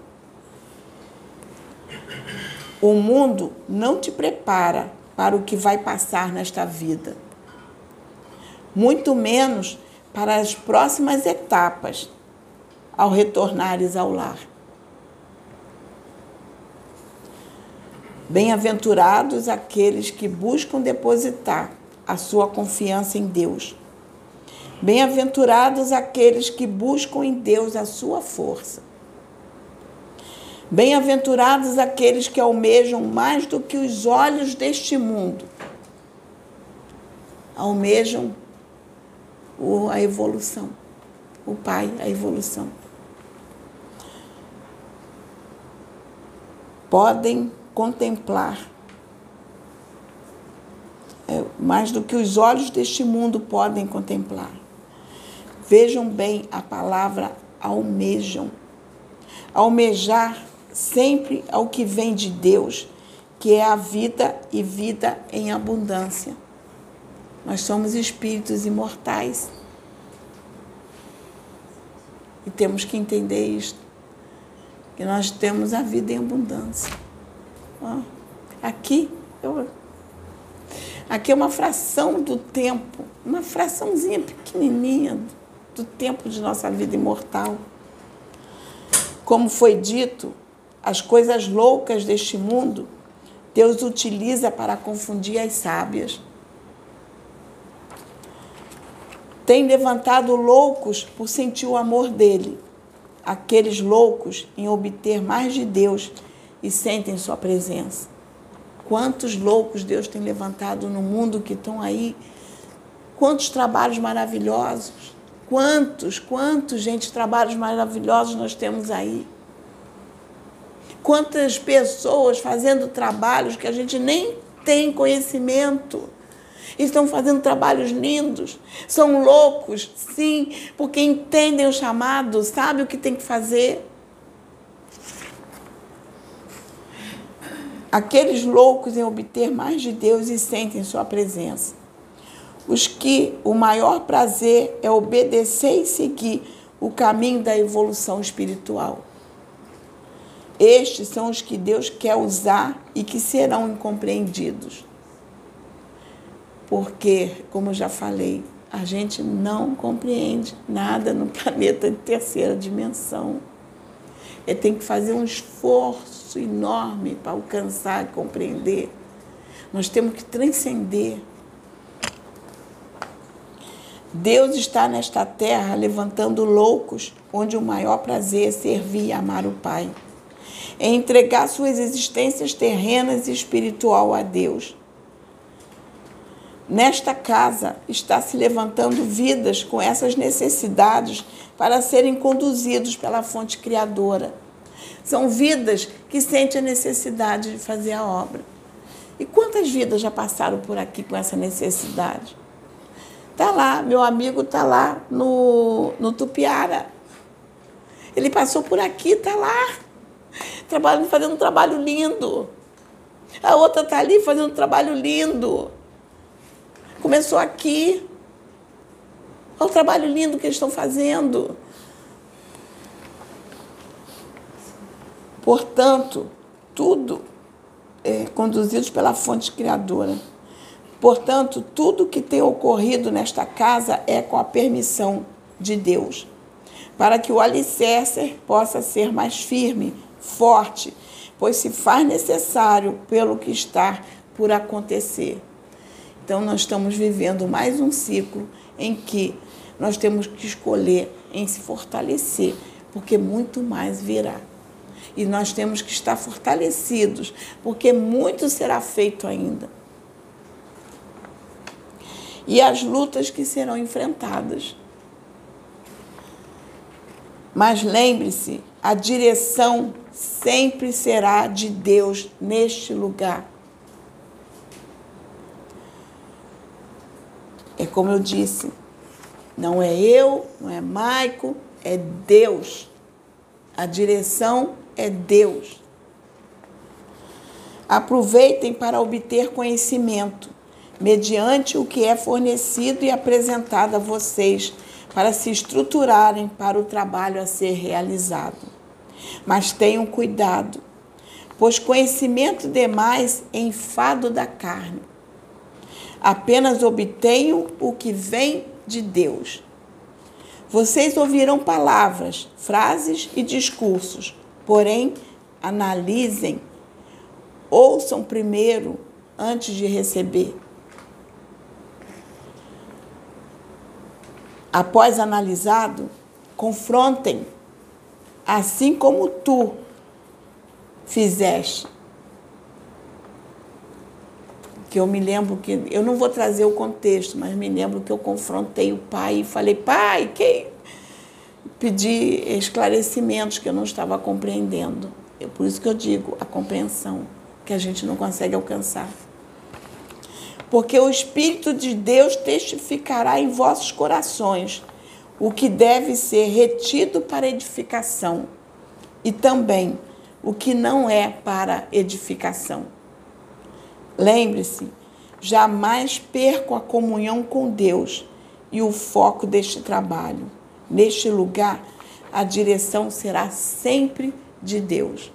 O mundo não te prepara para o que vai passar nesta vida. Muito menos para as próximas etapas ao retornares ao lar. Bem-aventurados aqueles que buscam depositar a sua confiança em Deus. Bem-aventurados aqueles que buscam em Deus a sua força. Bem-aventurados aqueles que almejam mais do que os olhos deste mundo. Almejam o, a evolução. O Pai, a evolução. podem contemplar é, mais do que os olhos deste mundo podem contemplar. Vejam bem a palavra almejam. Almejar sempre ao que vem de Deus, que é a vida e vida em abundância. Nós somos espíritos imortais. E temos que entender isto. Que nós temos a vida em abundância. Aqui, eu, aqui é uma fração do tempo, uma fraçãozinha pequenininha do tempo de nossa vida imortal. Como foi dito, as coisas loucas deste mundo Deus utiliza para confundir as sábias. Tem levantado loucos por sentir o amor dele, aqueles loucos em obter mais de Deus e sentem sua presença. Quantos loucos Deus tem levantado no mundo que estão aí? Quantos trabalhos maravilhosos? Quantos, quantos, gente, trabalhos maravilhosos nós temos aí? Quantas pessoas fazendo trabalhos que a gente nem tem conhecimento estão fazendo trabalhos lindos, são loucos, sim, porque entendem o chamado, sabem o que tem que fazer. Aqueles loucos em obter mais de Deus e sentem sua presença. Os que o maior prazer é obedecer e seguir o caminho da evolução espiritual. Estes são os que Deus quer usar e que serão incompreendidos porque, como já falei, a gente não compreende nada no [laughs] planeta de terceira dimensão. Ele tem que fazer um esforço enorme para alcançar e compreender. Nós temos que transcender. Deus está nesta terra levantando loucos, onde o maior prazer é servir e amar o Pai. É entregar suas existências terrenas e espiritual a Deus Nesta casa está se levantando vidas com essas necessidades para serem conduzidos pela fonte criadora. São vidas que sentem a necessidade de fazer a obra. E quantas vidas já passaram por aqui com essa necessidade? Está lá, meu amigo está lá no, no Tupiara. Ele passou por aqui, está lá, trabalhando, fazendo um trabalho lindo. A outra está ali fazendo um trabalho lindo. Começou aqui. Olha o trabalho lindo que eles estão fazendo. Portanto, tudo é conduzidos pela fonte criadora. Portanto, tudo que tem ocorrido nesta casa é com a permissão de Deus, para que o alicerce possa ser mais firme, forte, pois se faz necessário pelo que está por acontecer. Então, nós estamos vivendo mais um ciclo em que nós temos que escolher em se fortalecer, porque muito mais virá. E nós temos que estar fortalecidos, porque muito será feito ainda. E as lutas que serão enfrentadas. Mas lembre-se, a direção sempre será de Deus neste lugar. É como eu disse, não é eu, não é Maico, é Deus. A direção é Deus. Aproveitem para obter conhecimento, mediante o que é fornecido e apresentado a vocês, para se estruturarem para o trabalho a ser realizado. Mas tenham cuidado, pois conhecimento demais é enfado da carne apenas obtenho o que vem de Deus. Vocês ouvirão palavras, frases e discursos, porém, analisem, ouçam primeiro antes de receber. Após analisado, confrontem, assim como tu fizeste que eu me lembro que eu não vou trazer o contexto, mas me lembro que eu confrontei o pai e falei: "Pai, quem pedi esclarecimentos que eu não estava compreendendo". É por isso que eu digo a compreensão que a gente não consegue alcançar. Porque o Espírito de Deus testificará em vossos corações o que deve ser retido para edificação e também o que não é para edificação. Lembre-se, jamais percam a comunhão com Deus e o foco deste trabalho. Neste lugar, a direção será sempre de Deus.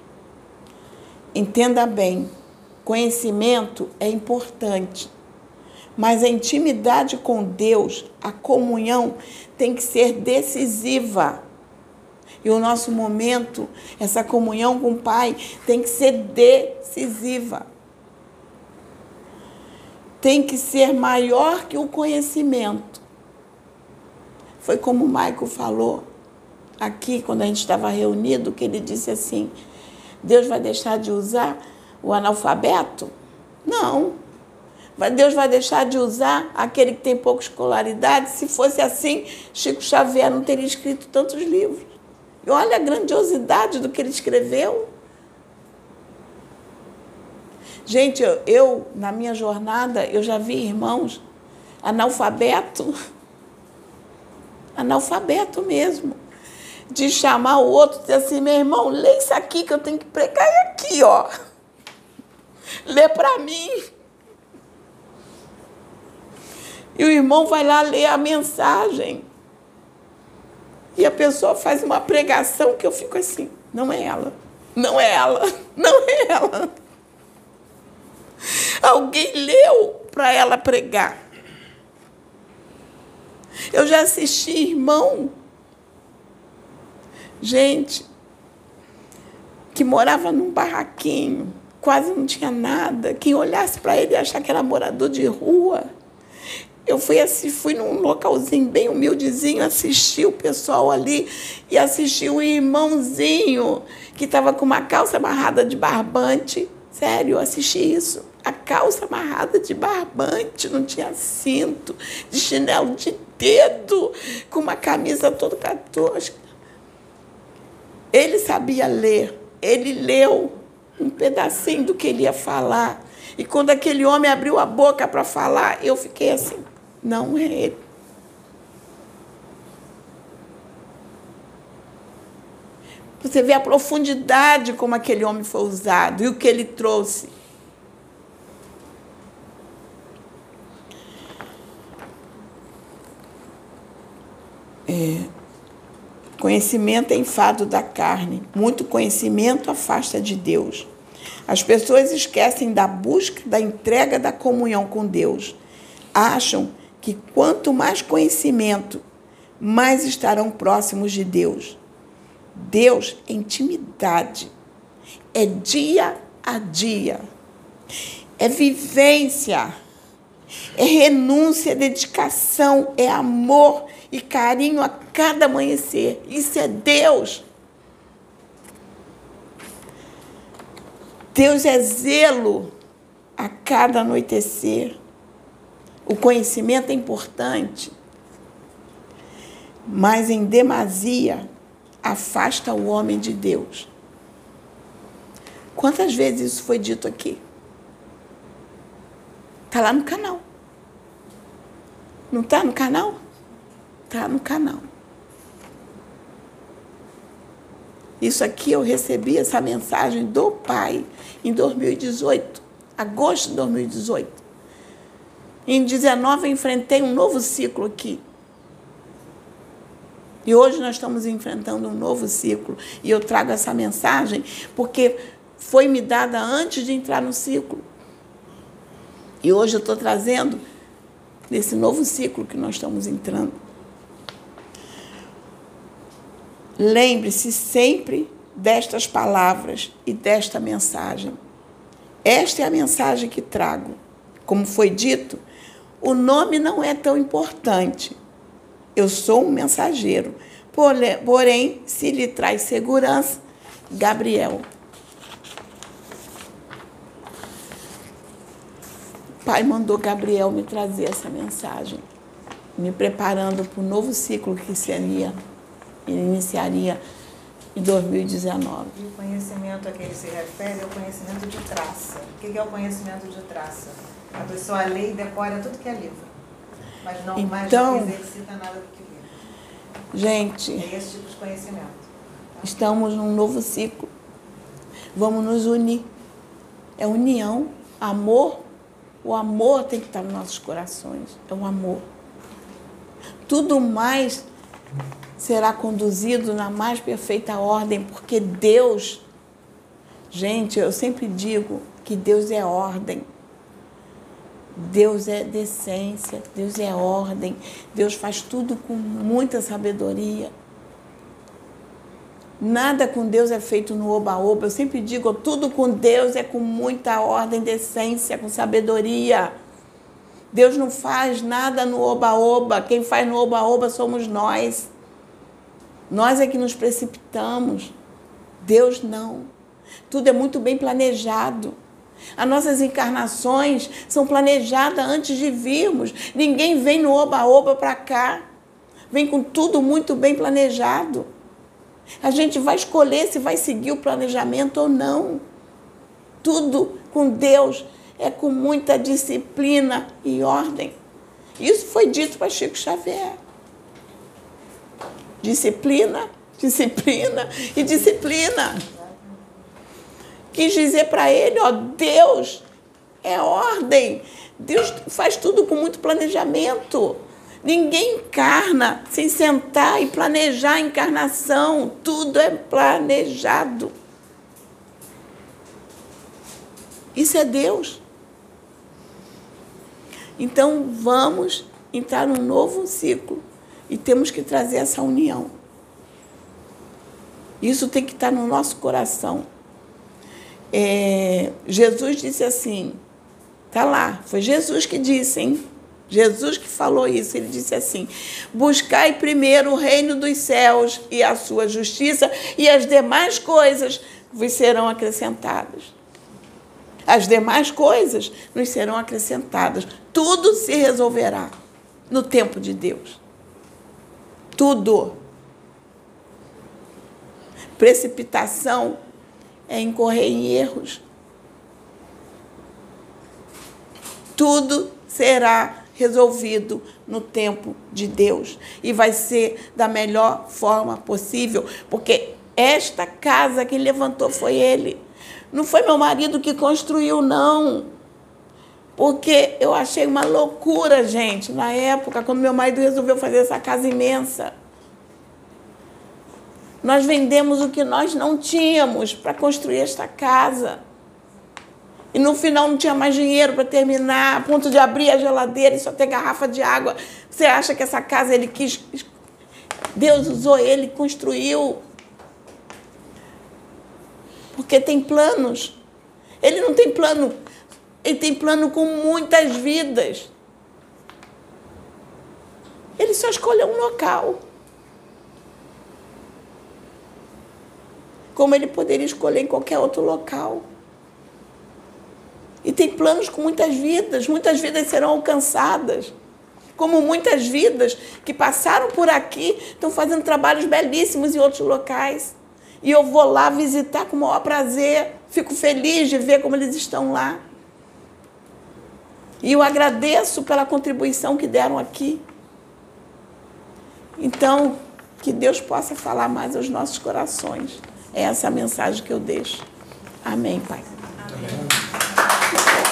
Entenda bem, conhecimento é importante, mas a intimidade com Deus, a comunhão, tem que ser decisiva. E o nosso momento, essa comunhão com o Pai, tem que ser decisiva. Tem que ser maior que o conhecimento. Foi como o Maico falou aqui, quando a gente estava reunido, que ele disse assim: Deus vai deixar de usar o analfabeto? Não. Deus vai deixar de usar aquele que tem pouca escolaridade? Se fosse assim, Chico Xavier não teria escrito tantos livros. E olha a grandiosidade do que ele escreveu. Gente, eu, eu na minha jornada, eu já vi irmãos analfabeto, analfabeto mesmo, de chamar o outro e dizer assim, meu irmão, lê isso aqui que eu tenho que pregar aqui, ó. Lê para mim. E o irmão vai lá ler a mensagem. E a pessoa faz uma pregação que eu fico assim, não é ela, não é ela, [laughs] não é ela. Alguém leu para ela pregar. Eu já assisti irmão, gente, que morava num barraquinho, quase não tinha nada. Quem olhasse para ele ia achar que era morador de rua. Eu fui, assim, fui num localzinho bem humildezinho, assisti o pessoal ali e assisti o irmãozinho que estava com uma calça amarrada de barbante. Sério, eu assisti isso. A calça amarrada de barbante, não tinha cinto, de chinelo de dedo, com uma camisa toda catosca. Ele sabia ler, ele leu um pedacinho do que ele ia falar. E quando aquele homem abriu a boca para falar, eu fiquei assim. Não é ele. Você vê a profundidade como aquele homem foi usado e o que ele trouxe. É, conhecimento é enfado da carne, muito conhecimento afasta de Deus. As pessoas esquecem da busca, da entrega, da comunhão com Deus. Acham que quanto mais conhecimento, mais estarão próximos de Deus. Deus é intimidade, é dia a dia, é vivência, é renúncia, é dedicação, é amor e carinho a cada amanhecer. Isso é Deus. Deus é zelo a cada anoitecer. O conhecimento é importante, mas em demasia afasta o homem de Deus. Quantas vezes isso foi dito aqui? Está lá no canal. Não está no canal? Está no canal. Isso aqui eu recebi essa mensagem do Pai em 2018, agosto de 2018. Em 19 eu enfrentei um novo ciclo aqui. E hoje nós estamos enfrentando um novo ciclo. E eu trago essa mensagem porque foi me dada antes de entrar no ciclo. E hoje eu estou trazendo nesse novo ciclo que nós estamos entrando. Lembre-se sempre destas palavras e desta mensagem. Esta é a mensagem que trago. Como foi dito, o nome não é tão importante. Eu sou um mensageiro. Porém, se lhe traz segurança, Gabriel. O pai mandou Gabriel me trazer essa mensagem, me preparando para o novo ciclo que seria, iniciaria em 2019. E o conhecimento a que ele se refere é o conhecimento de traça. O que é o conhecimento de traça? A pessoa lê e decora tudo que é livro, mas não, então, mais não exercita nada do que livro. Gente, é esse tipo de conhecimento. Tá? Estamos num novo ciclo. Vamos nos unir. É união, amor. O amor tem que estar nos nossos corações. É o amor. Tudo mais será conduzido na mais perfeita ordem, porque Deus, gente, eu sempre digo que Deus é ordem. Deus é decência, Deus é ordem, Deus faz tudo com muita sabedoria. Nada com Deus é feito no oba-oba. Eu sempre digo, tudo com Deus é com muita ordem, decência, com sabedoria. Deus não faz nada no oba-oba. Quem faz no oba-oba somos nós. Nós é que nos precipitamos. Deus não. Tudo é muito bem planejado. As nossas encarnações são planejadas antes de virmos. Ninguém vem no oba-oba para cá. Vem com tudo muito bem planejado. A gente vai escolher se vai seguir o planejamento ou não. Tudo com Deus é com muita disciplina e ordem. Isso foi dito para Chico Xavier. Disciplina, disciplina e disciplina. Quis dizer para ele, ó, Deus é ordem. Deus faz tudo com muito planejamento. Ninguém encarna sem sentar e planejar a encarnação. Tudo é planejado. Isso é Deus. Então vamos entrar num novo ciclo e temos que trazer essa união. Isso tem que estar no nosso coração. É, Jesus disse assim, tá lá, foi Jesus que disse, hein? Jesus que falou isso, ele disse assim: Buscai primeiro o reino dos céus e a sua justiça, e as demais coisas vos serão acrescentadas. As demais coisas nos serão acrescentadas. Tudo se resolverá no tempo de Deus. Tudo. Precipitação é incorrer em erros. Tudo será resolvido no tempo de Deus. E vai ser da melhor forma possível, porque esta casa que levantou foi ele. Não foi meu marido que construiu, não. Porque eu achei uma loucura, gente, na época, quando meu marido resolveu fazer essa casa imensa. Nós vendemos o que nós não tínhamos para construir esta casa. E no final não tinha mais dinheiro para terminar, a ponto de abrir a geladeira e só ter garrafa de água. Você acha que essa casa ele quis. Deus usou ele, construiu. Porque tem planos. Ele não tem plano, ele tem plano com muitas vidas. Ele só escolheu um local. Como ele poderia escolher em qualquer outro local. E tem planos com muitas vidas, muitas vidas serão alcançadas. Como muitas vidas que passaram por aqui estão fazendo trabalhos belíssimos em outros locais. E eu vou lá visitar com o maior prazer, fico feliz de ver como eles estão lá. E eu agradeço pela contribuição que deram aqui. Então, que Deus possa falar mais aos nossos corações. Essa é a mensagem que eu deixo. Amém, Pai. Amém.